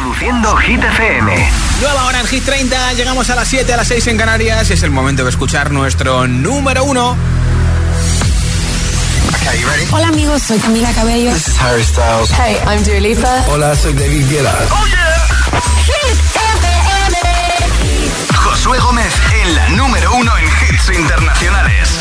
Reproduciendo Hit FM. Nueva hora en Hit 30, llegamos a las 7, a las 6 en Canarias. Es el momento de escuchar nuestro número 1. Hola amigos, soy Camila Cabello. This is Harry Styles. Hey, I'm Dua Lipa. Hola, soy David Guetta. Oh yeah. Josué Gómez en la número uno en hits internacionales.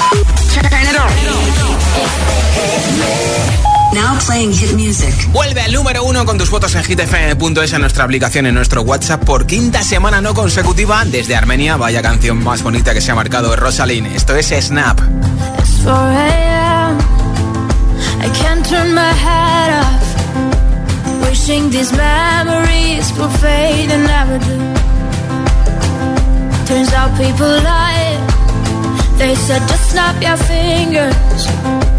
Now playing hit music. Vuelve al número uno con tus votos en hitfm.es en nuestra aplicación en nuestro WhatsApp por quinta semana no consecutiva desde Armenia. Vaya canción más bonita que se ha marcado Rosalind. Esto es Snap. I can't turn my head off. Wishing these memories will fade and never do. Turns out people lie. They said just snap your fingers.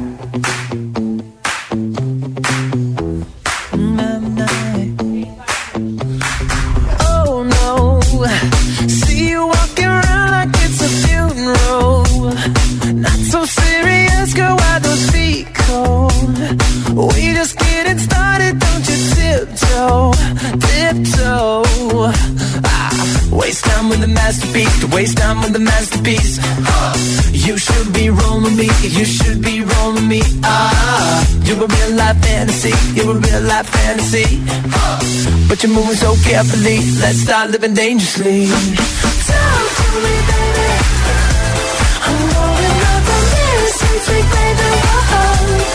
Life fantasy. You're a real life fantasy. But you're moving so carefully. Let's start living dangerously. Talk to me, baby. I'm going up on this. Sweet, sweet baby. Whoa.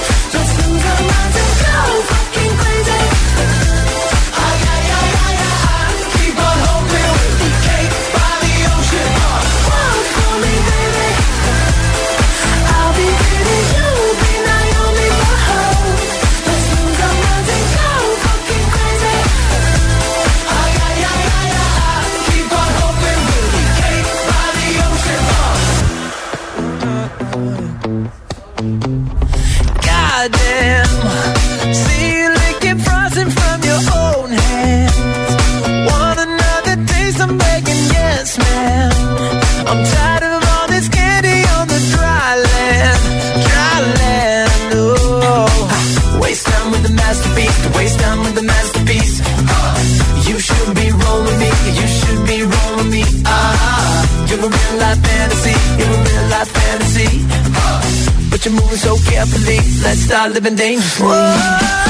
Start living dangerously. Whoa,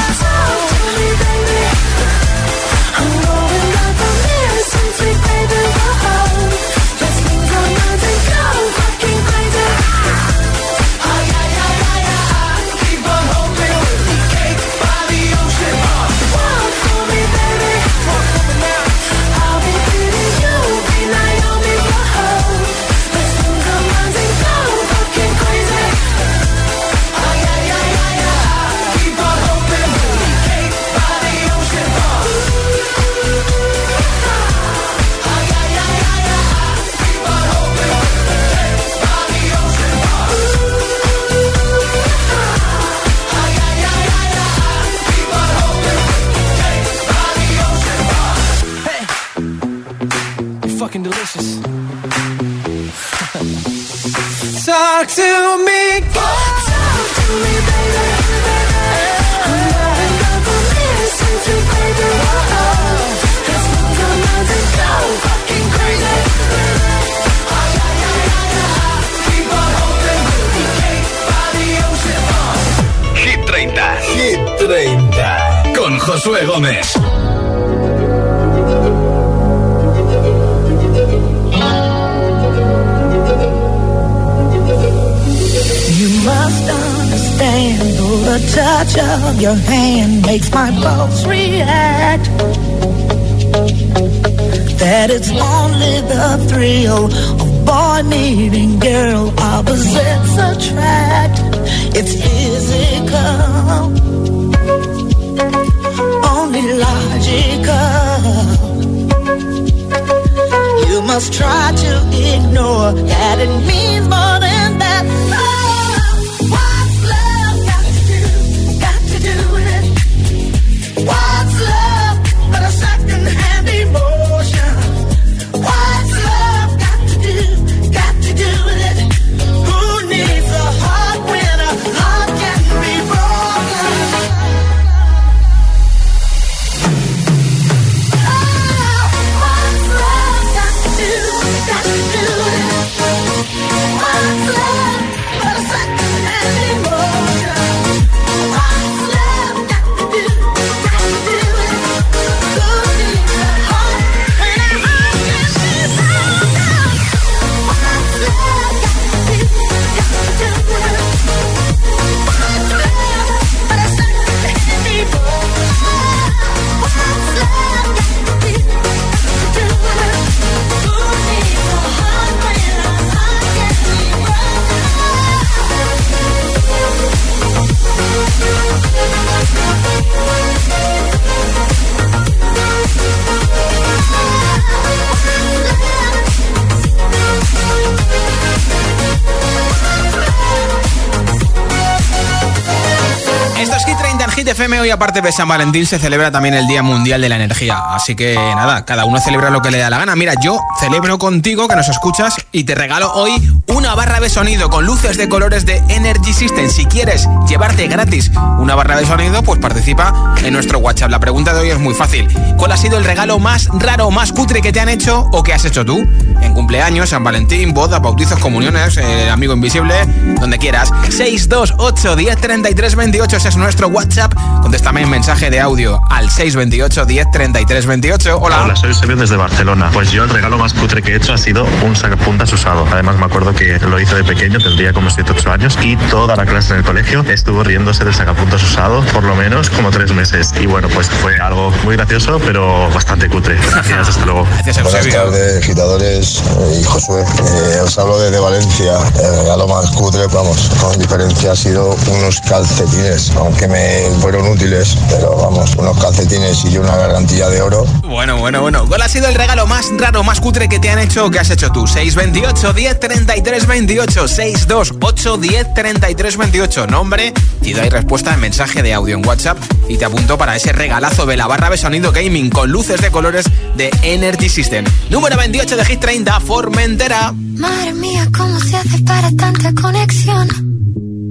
aparte de San Valentín, se celebra también el Día Mundial de la Energía. Así que nada, cada uno celebra lo que le da la gana. Mira, yo celebro contigo que nos escuchas y te regalo hoy una barra de sonido con luces de colores de Energy System. Si quieres llevarte gratis una barra de sonido, pues participa en nuestro WhatsApp. La pregunta de hoy es muy fácil. ¿Cuál ha sido el regalo más raro, más cutre que te han hecho o que has hecho tú? En cumpleaños, San Valentín, bodas, bautizos, comuniones, eh, amigo invisible, donde quieras. 628 10 33 28 ese es nuestro WhatsApp. Contéstame en mensaje de audio al 628 10 33 28. Hola. Hola, soy Sebio desde Barcelona. Pues yo el regalo más cutre que he hecho ha sido un sacapuntas usado. Además me acuerdo que lo hice de pequeño, tendría como 7-8 años y toda la clase en el colegio estuvo riéndose del sacapuntas usado por lo menos como tres meses. Y bueno, pues fue algo muy gracioso, pero bastante cutre. Gracias, hasta luego. Gracias, Buenas tardes, agitadores eh, y Josué. Eh, os hablo desde Valencia. El regalo más cutre, vamos, con diferencia ha sido unos calcetines, aunque me fueron útiles, pero vamos, unos calcetines y una gargantilla de oro. Bueno, bueno, bueno. ¿Cuál ha sido el regalo más raro, más cutre que te han hecho o que has hecho tú? 628 10 33 28 628 10 33 28 Nombre, y y respuesta en mensaje de audio en WhatsApp y te apunto para ese regalazo de la barra de sonido gaming con luces de colores de Energy System. Número 28 de Hit 30, Formentera. Madre mía, ¿cómo se hace para tanta conexión?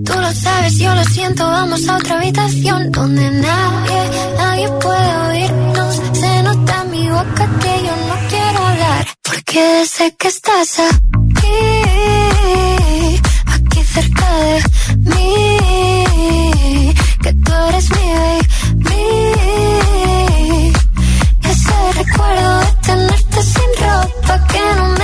Tú lo sabes, yo lo siento, vamos a otra habitación donde nadie, nadie puede oírnos. Se nota en mi boca que yo no quiero hablar, porque sé que estás aquí, aquí, aquí cerca de mí, que tú eres mi baby. Ese recuerdo de tenerte sin ropa que no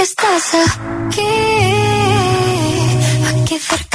que estás aquí, aquí cerca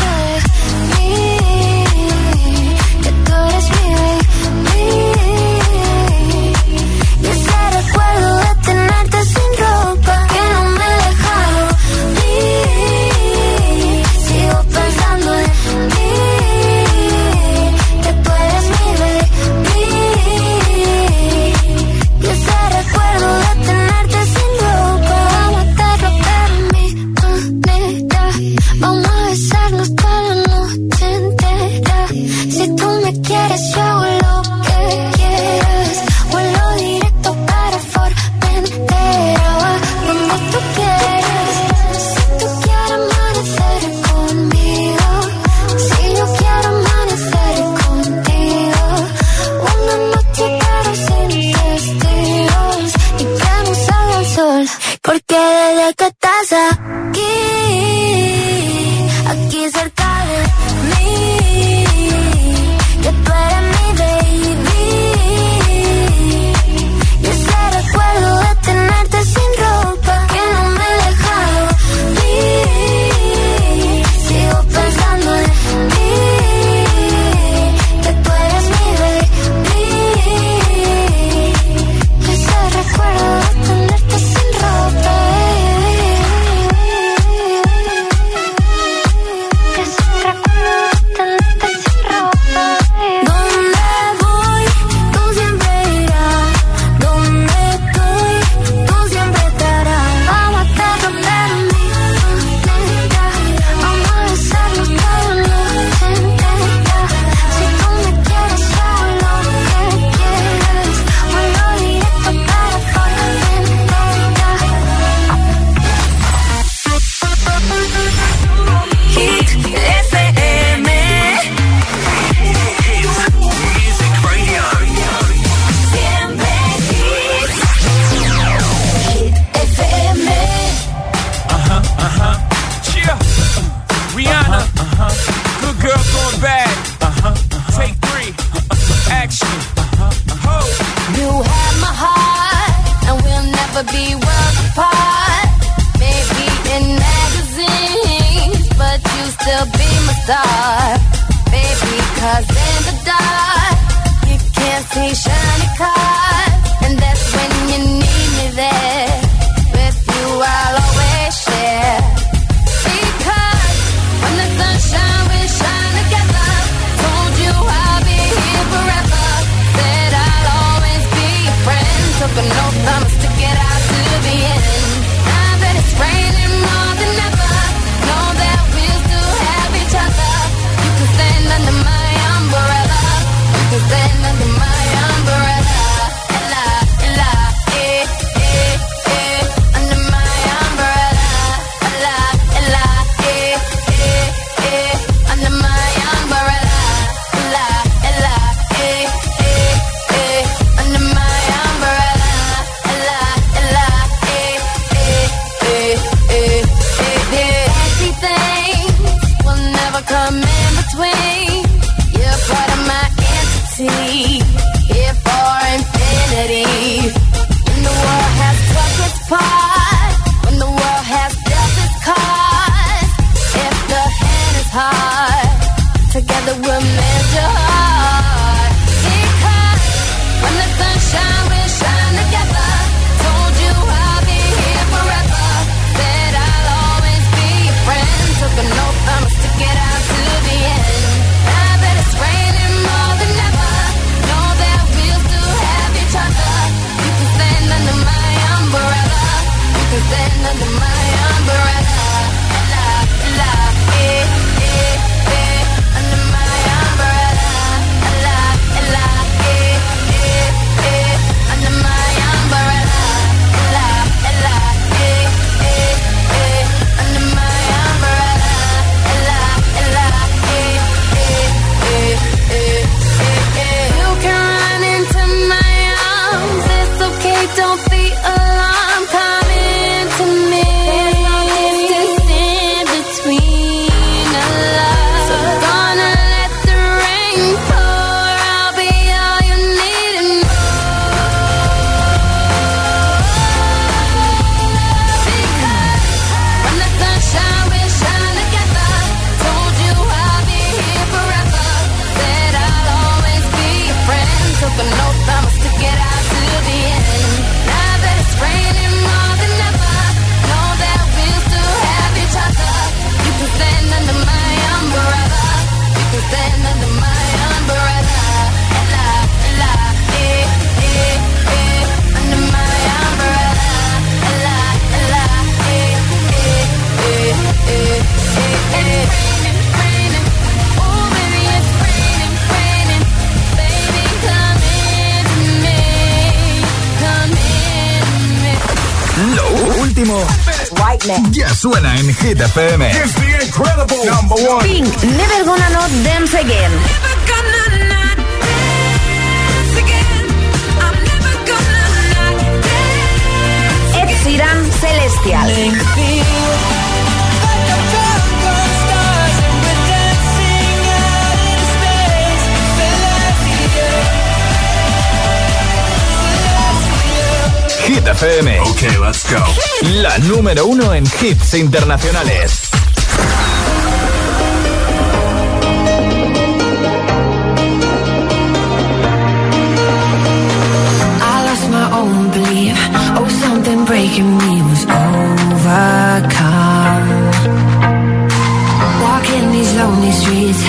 último ya suena en Hit FM. Pink, Never Gonna Not Dance Again. Ed Sheeran, Celestial. Hit FM. Ok, let's go. La número uno en hits internacionales. I lost my own belief. Oh, something breaking me was overcome. Walking these lonely streets,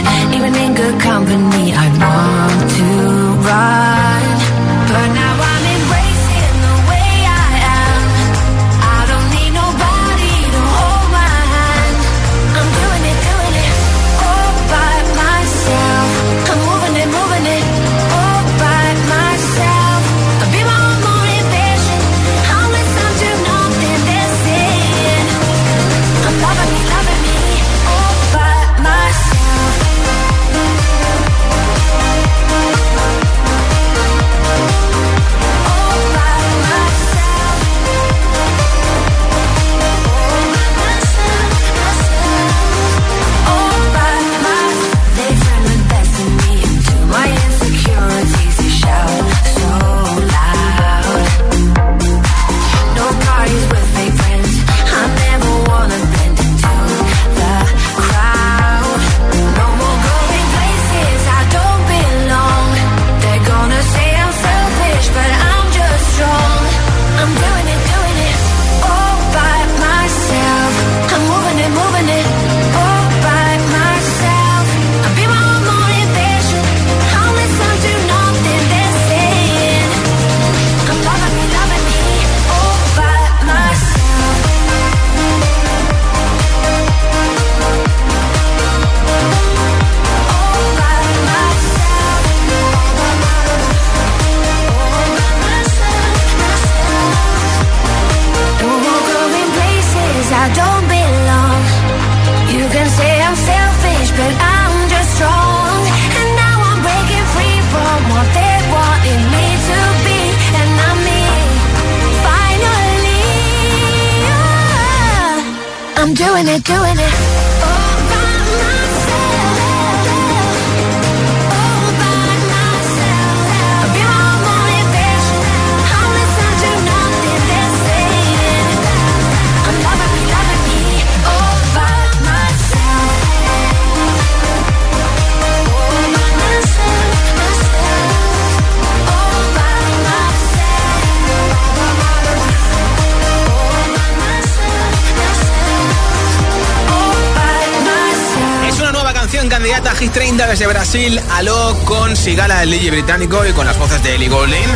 Brasil, Aló con Sigala, el DJ británico y con las voces de Ellie Goulding.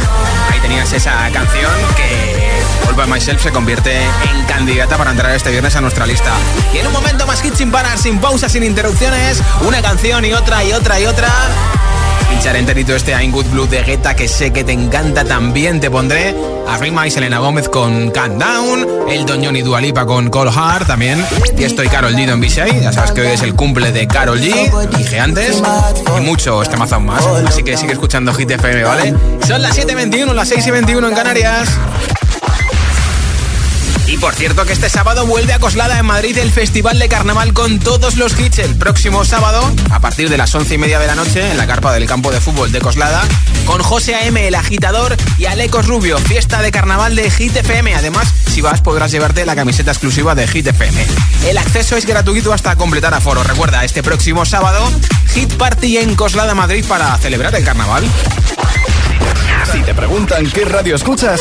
Ahí tenías esa canción que All by Myself se convierte en candidata para entrar este viernes a nuestra lista. Y en un momento más hit sin parar, sin pausas, sin interrupciones, una canción y otra y otra y otra. Pinchar enterito este I'm Good Blue de Guetta que sé que te encanta también. Te pondré a Rima y Selena Gómez con Calm Down, el Doñón y Dualipa con Cold Heart también. Y estoy Carol G Don B6. Ya sabes que hoy es el cumple de Carol G, dije antes, y muchos temazos más. Así que sigue escuchando Hit FM, ¿vale? Son las 7.21, las 6 y 21 en Canarias. Y por cierto que este sábado vuelve a Coslada en Madrid el Festival de Carnaval con todos los hits el próximo sábado a partir de las once y media de la noche en la carpa del campo de fútbol de Coslada con José A.M. el agitador y Alecos Rubio, fiesta de carnaval de Hit FM. Además, si vas podrás llevarte la camiseta exclusiva de Hit FM. El acceso es gratuito hasta completar aforo. Recuerda, este próximo sábado, Hit Party en Coslada, Madrid para celebrar el carnaval. Si te preguntan qué radio escuchas,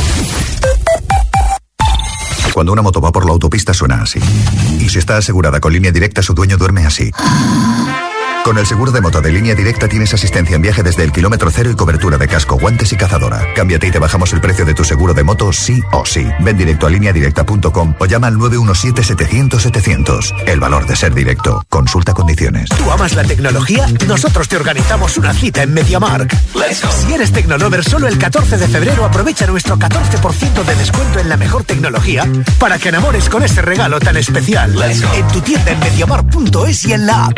Cuando una moto va por la autopista suena así. Y si está asegurada con línea directa, su dueño duerme así. Con el seguro de moto de línea directa tienes asistencia en viaje desde el kilómetro cero y cobertura de casco, guantes y cazadora. Cámbiate y te bajamos el precio de tu seguro de moto sí o sí. Ven directo a lineadirecta.com o llama al 917-700-700. El valor de ser directo. Consulta condiciones. ¿Tú amas la tecnología? Nosotros te organizamos una cita en MediaMark. Si eres Tecnolover, solo el 14 de febrero aprovecha nuestro 14% de descuento en la mejor tecnología para que enamores con este regalo tan especial. En tu tienda en MediaMark.es y en la app.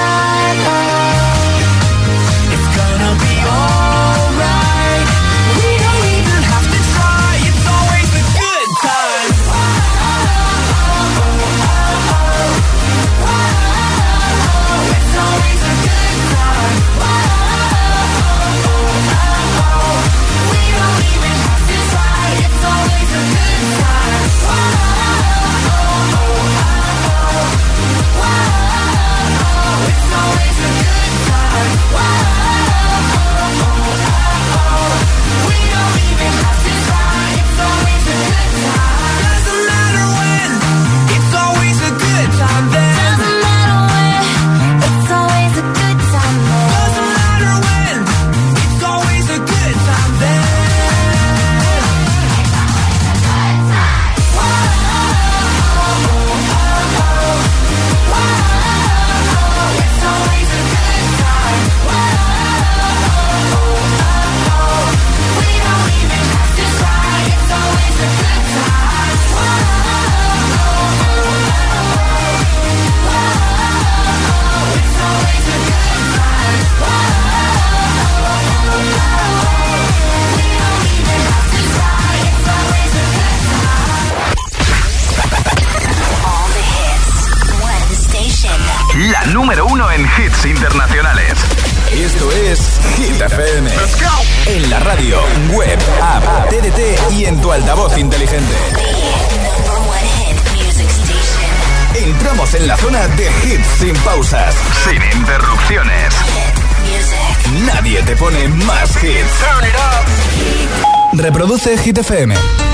Hit FM.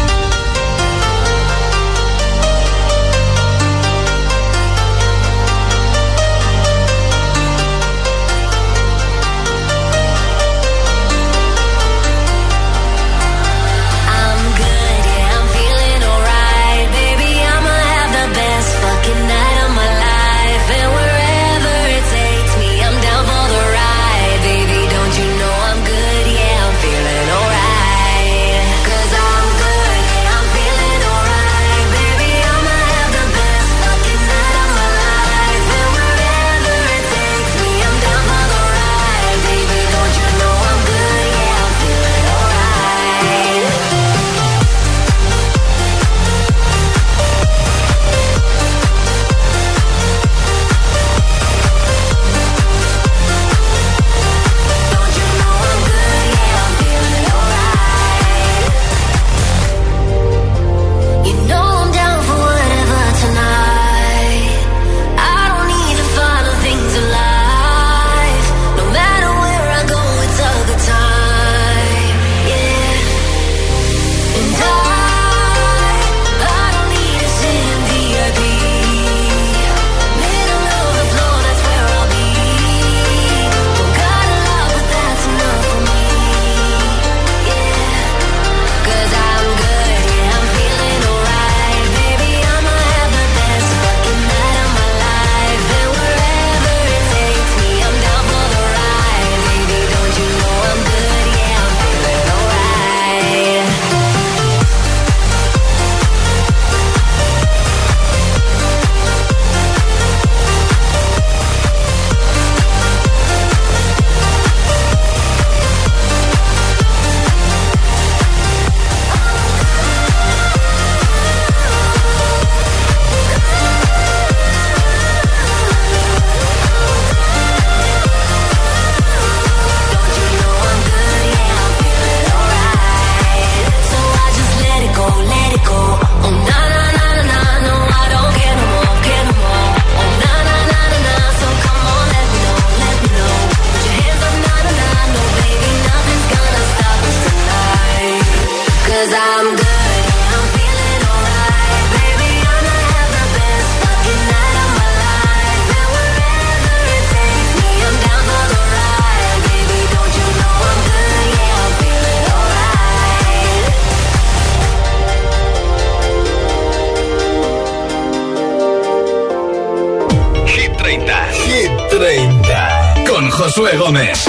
Josué Gómez.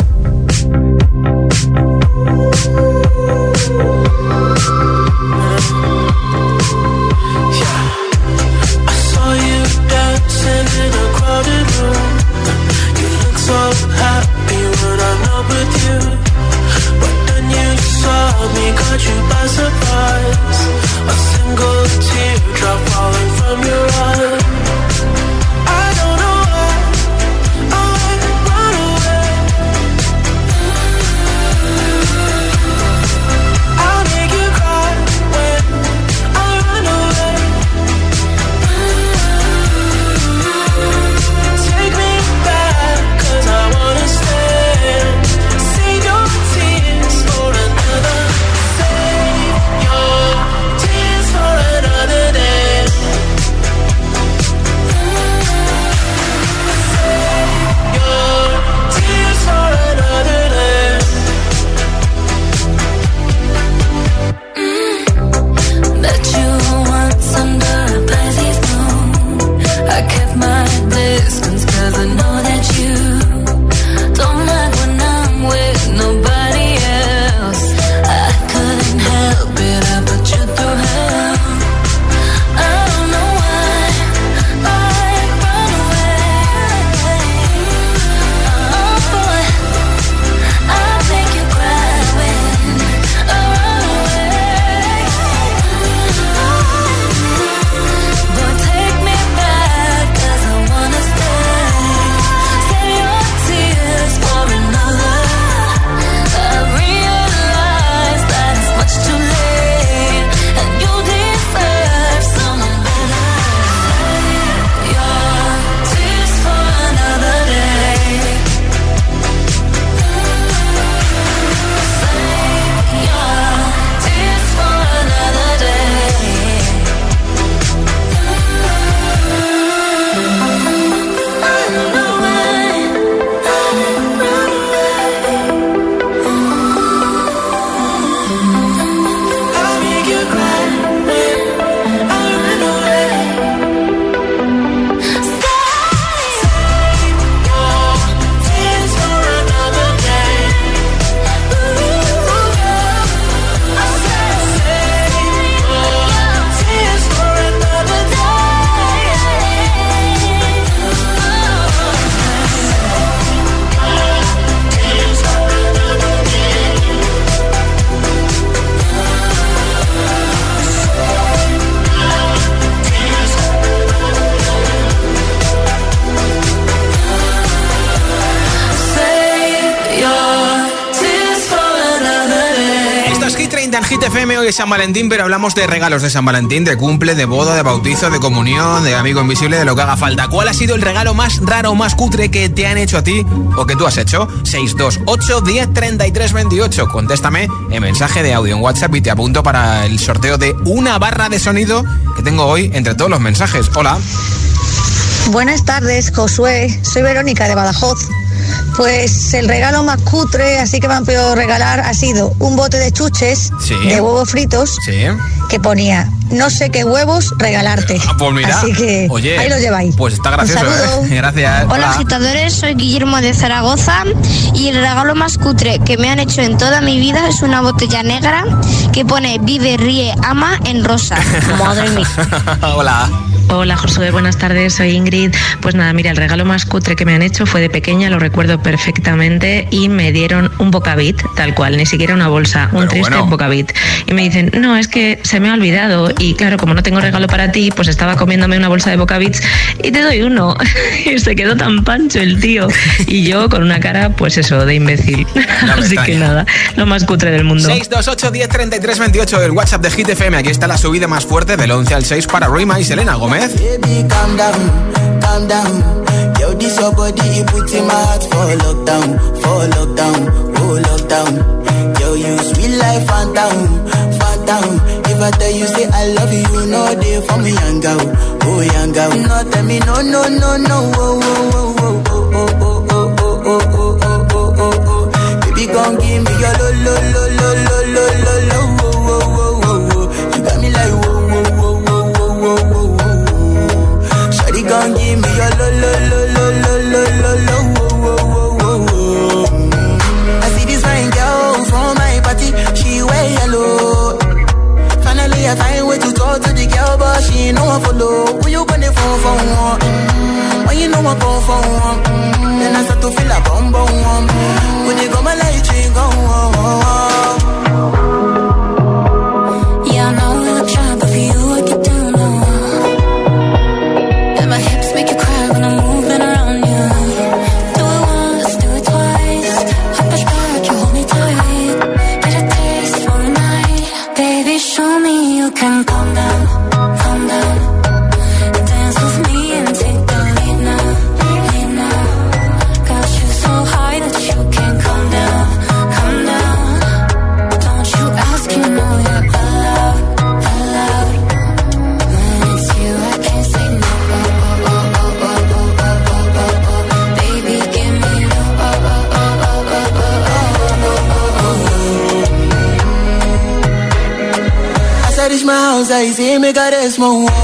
San Valentín, pero hablamos de regalos de San Valentín, de cumple, de boda, de bautizo, de comunión, de amigo invisible, de lo que haga falta. ¿Cuál ha sido el regalo más raro más cutre que te han hecho a ti o que tú has hecho? 628 10 33 28. Contéstame en mensaje de audio en WhatsApp y te apunto para el sorteo de una barra de sonido que tengo hoy entre todos los mensajes. Hola. Buenas tardes, Josué. Soy Verónica de Badajoz. Pues el regalo más cutre, así que me han podido regalar, ha sido un bote de chuches Sí. de huevos fritos Sí. que ponía no sé qué huevos regalarte. Ah, Pues mira, Así que oye, ahí lo lleváis. Pues está gracioso, Un saludo. ¿eh? Gracias. Hola agitadores, soy Guillermo de Zaragoza y el regalo más cutre que me han hecho en toda mi vida es una botella negra que pone Vive, ríe, ama en rosa. Madre mía. Hola. Hola Josué, buenas tardes, soy Ingrid. Pues nada, mira, el regalo más cutre que me han hecho fue de pequeña, lo recuerdo perfectamente, y me dieron un bocabit, tal cual, ni siquiera una bolsa, un Pero triste bueno. bocabit. Y me dicen, no, es que se me ha olvidado, y claro, como no tengo regalo para ti, pues estaba comiéndome una bolsa de bocabits y te doy uno. y se quedó tan pancho el tío. Y yo con una cara, pues eso, de imbécil. No Así que nada, lo más cutre del mundo. 628 10 33 28 el WhatsApp de Hit FM. Aquí está la subida más fuerte del 11 al 6 para Rima y Selena Gómez. Baby, calm down, calm down. Yo, this your body, it puts in my heart for lockdown, for lockdown, oh lockdown. Yo, you sweet life, phantom, phantom. If I tell you say I love you, you know they for me, young girl, oh young girl. No, tell me no, no, no, no, oh, oh, oh, oh, oh, oh, oh, oh, oh, oh, oh, oh, oh, oh. Baby, gon' give me your lo, lo, lo, lo, lo, lo, lo, lo, gon' give lo lo lo lo lo lo lo lo I see this fine girl from my party, she wear yellow. Finally I find way to talk to the girl, but she ain't no one follow. Who you gonna phone for one? Mm-hmm. You know I phone for then I start to feel a bum bum. Mm-hmm. When you go my light, you go. my way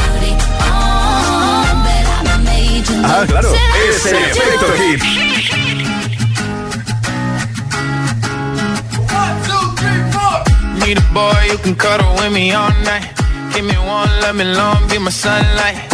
hoodie on, bet I'm a major Ah, claro. Es el efecto hit. Need a boy you can cuddle with me all night. Give me one, let me long, be my sunlight.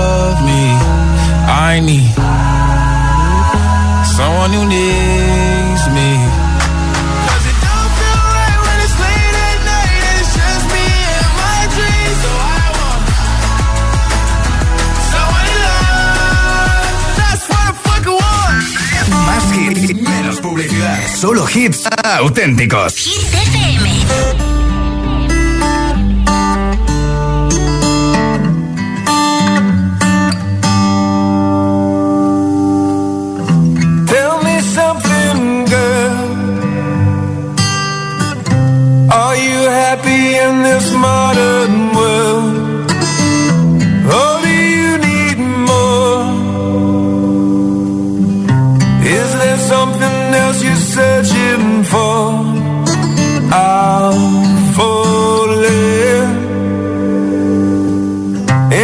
I need someone who needs me. 'Cause it don't feel right when it's late at night and it's just me and my dreams. So I want someone to love. That's what I fucking want. Más hits, menos publicidad. Solo hits auténticos. Modern world? Or do you need more? Is there something else you're searching for? I'm falling.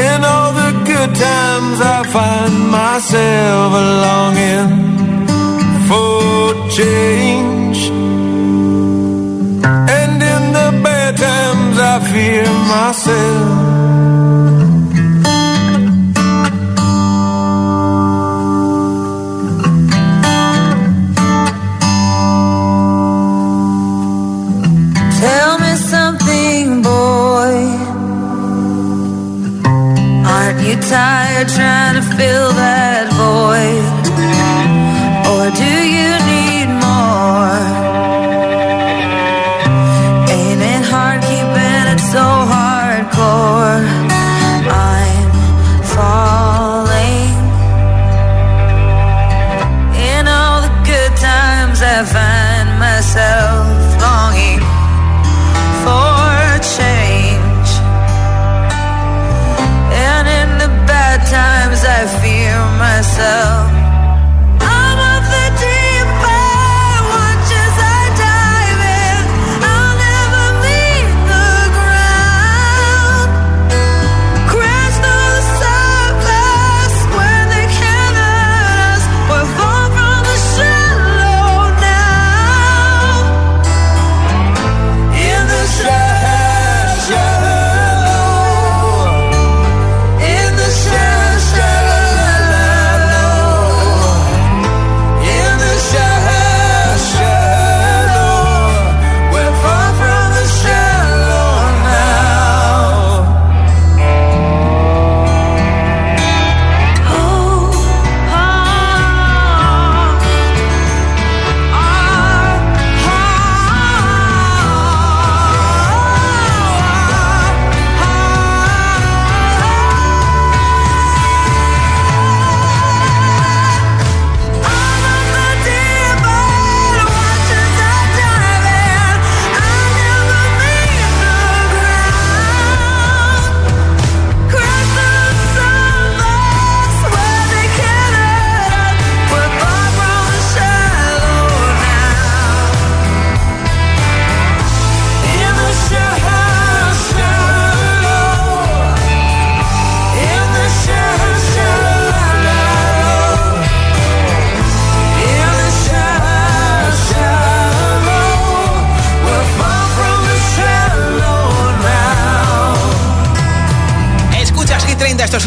In all the good times, I find myself longing for change. myself. Tell me something, boy. Aren't you tired trying to fill that?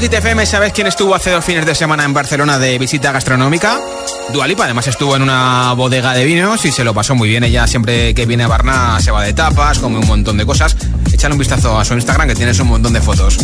Hit ¿sabes quién estuvo hace dos fines de semana en Barcelona de visita gastronómica? Dualipa, además estuvo en una bodega de vinos y se lo pasó muy bien. Ella siempre que viene a Barna se va de tapas, come un montón de cosas. Échale un vistazo a su Instagram que tienes un montón de fotos.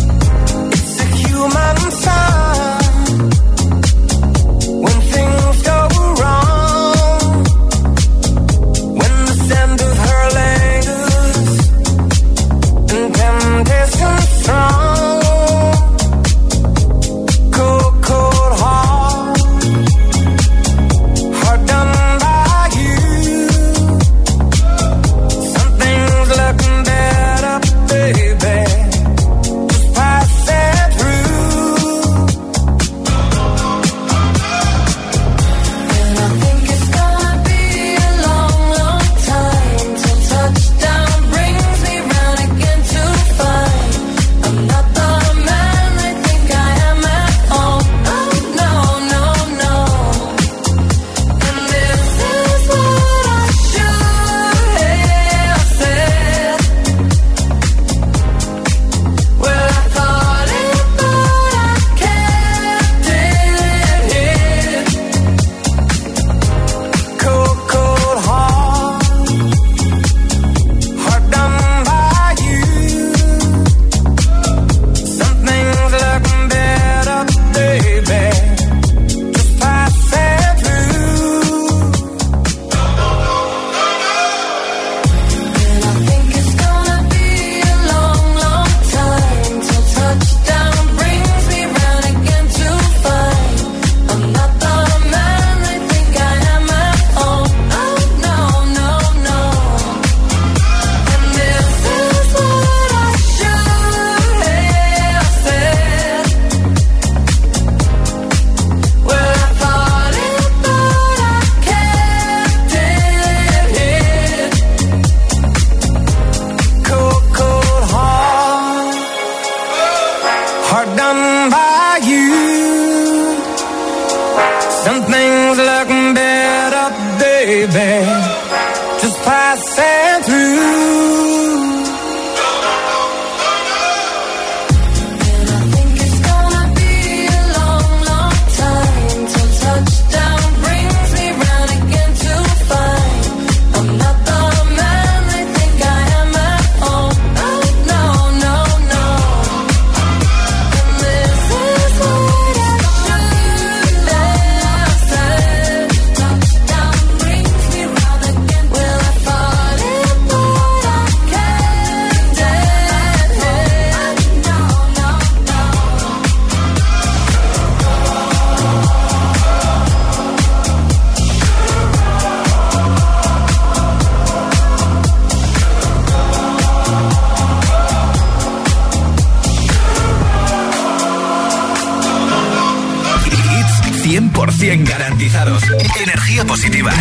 energía positiva.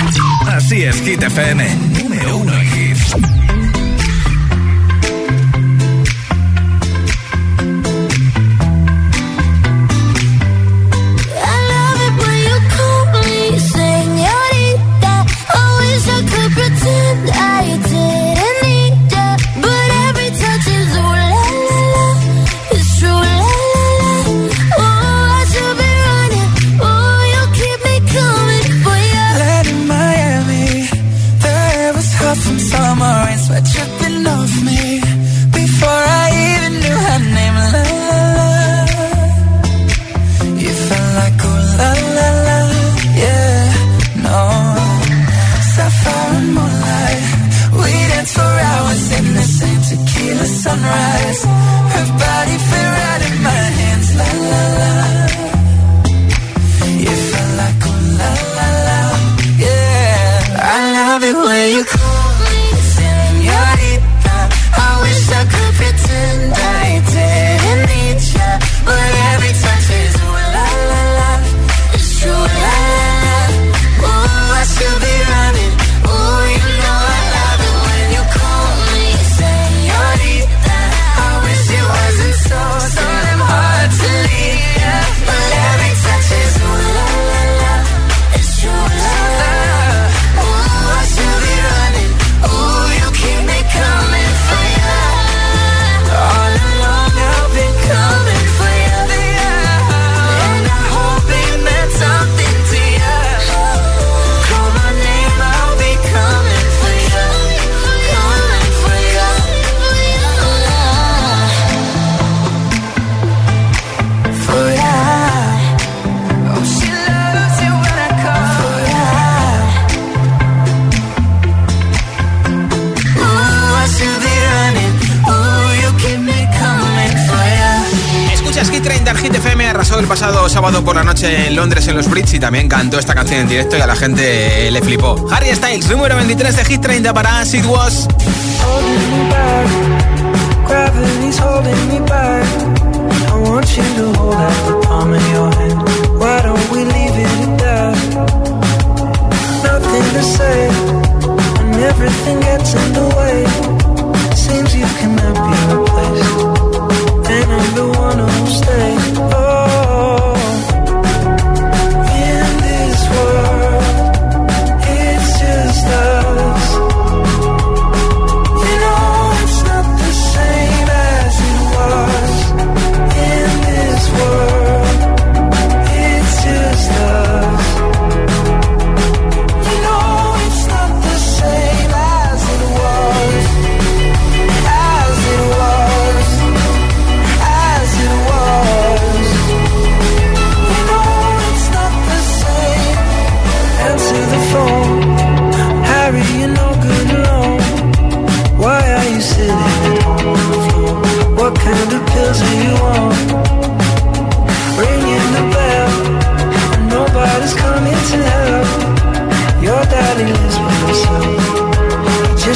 Así es, Hit FM. Número uno en el pasado sábado por la noche en Londres en los Brits y también cantó esta canción en directo y a la gente le flipó. Harry Styles, número 23 de Hit 30 para As It Was. Seems you cannot be replaced. And I'm the one who'll stay. Oh.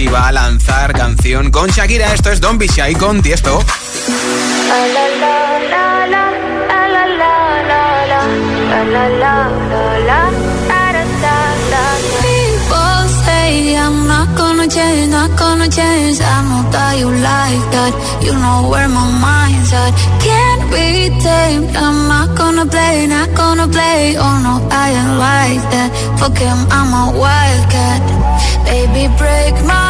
Duki va a lanzar canción con Shakira. Esto es Don't Be Shy con Tiesto. I'm not gonna change, not gonna change. I know that you like that. You know where my mind's at. Can't be tamed. I'm not gonna play, not gonna play. Oh no, I ain't like that. Fuck him, I'm a wildcat. Baby, break my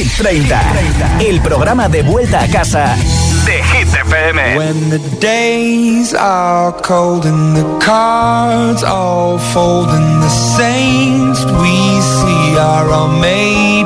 Hit 30, el programa de vuelta a casa de Hit FM. When the days are cold and the cards all fold and the saints we see are all made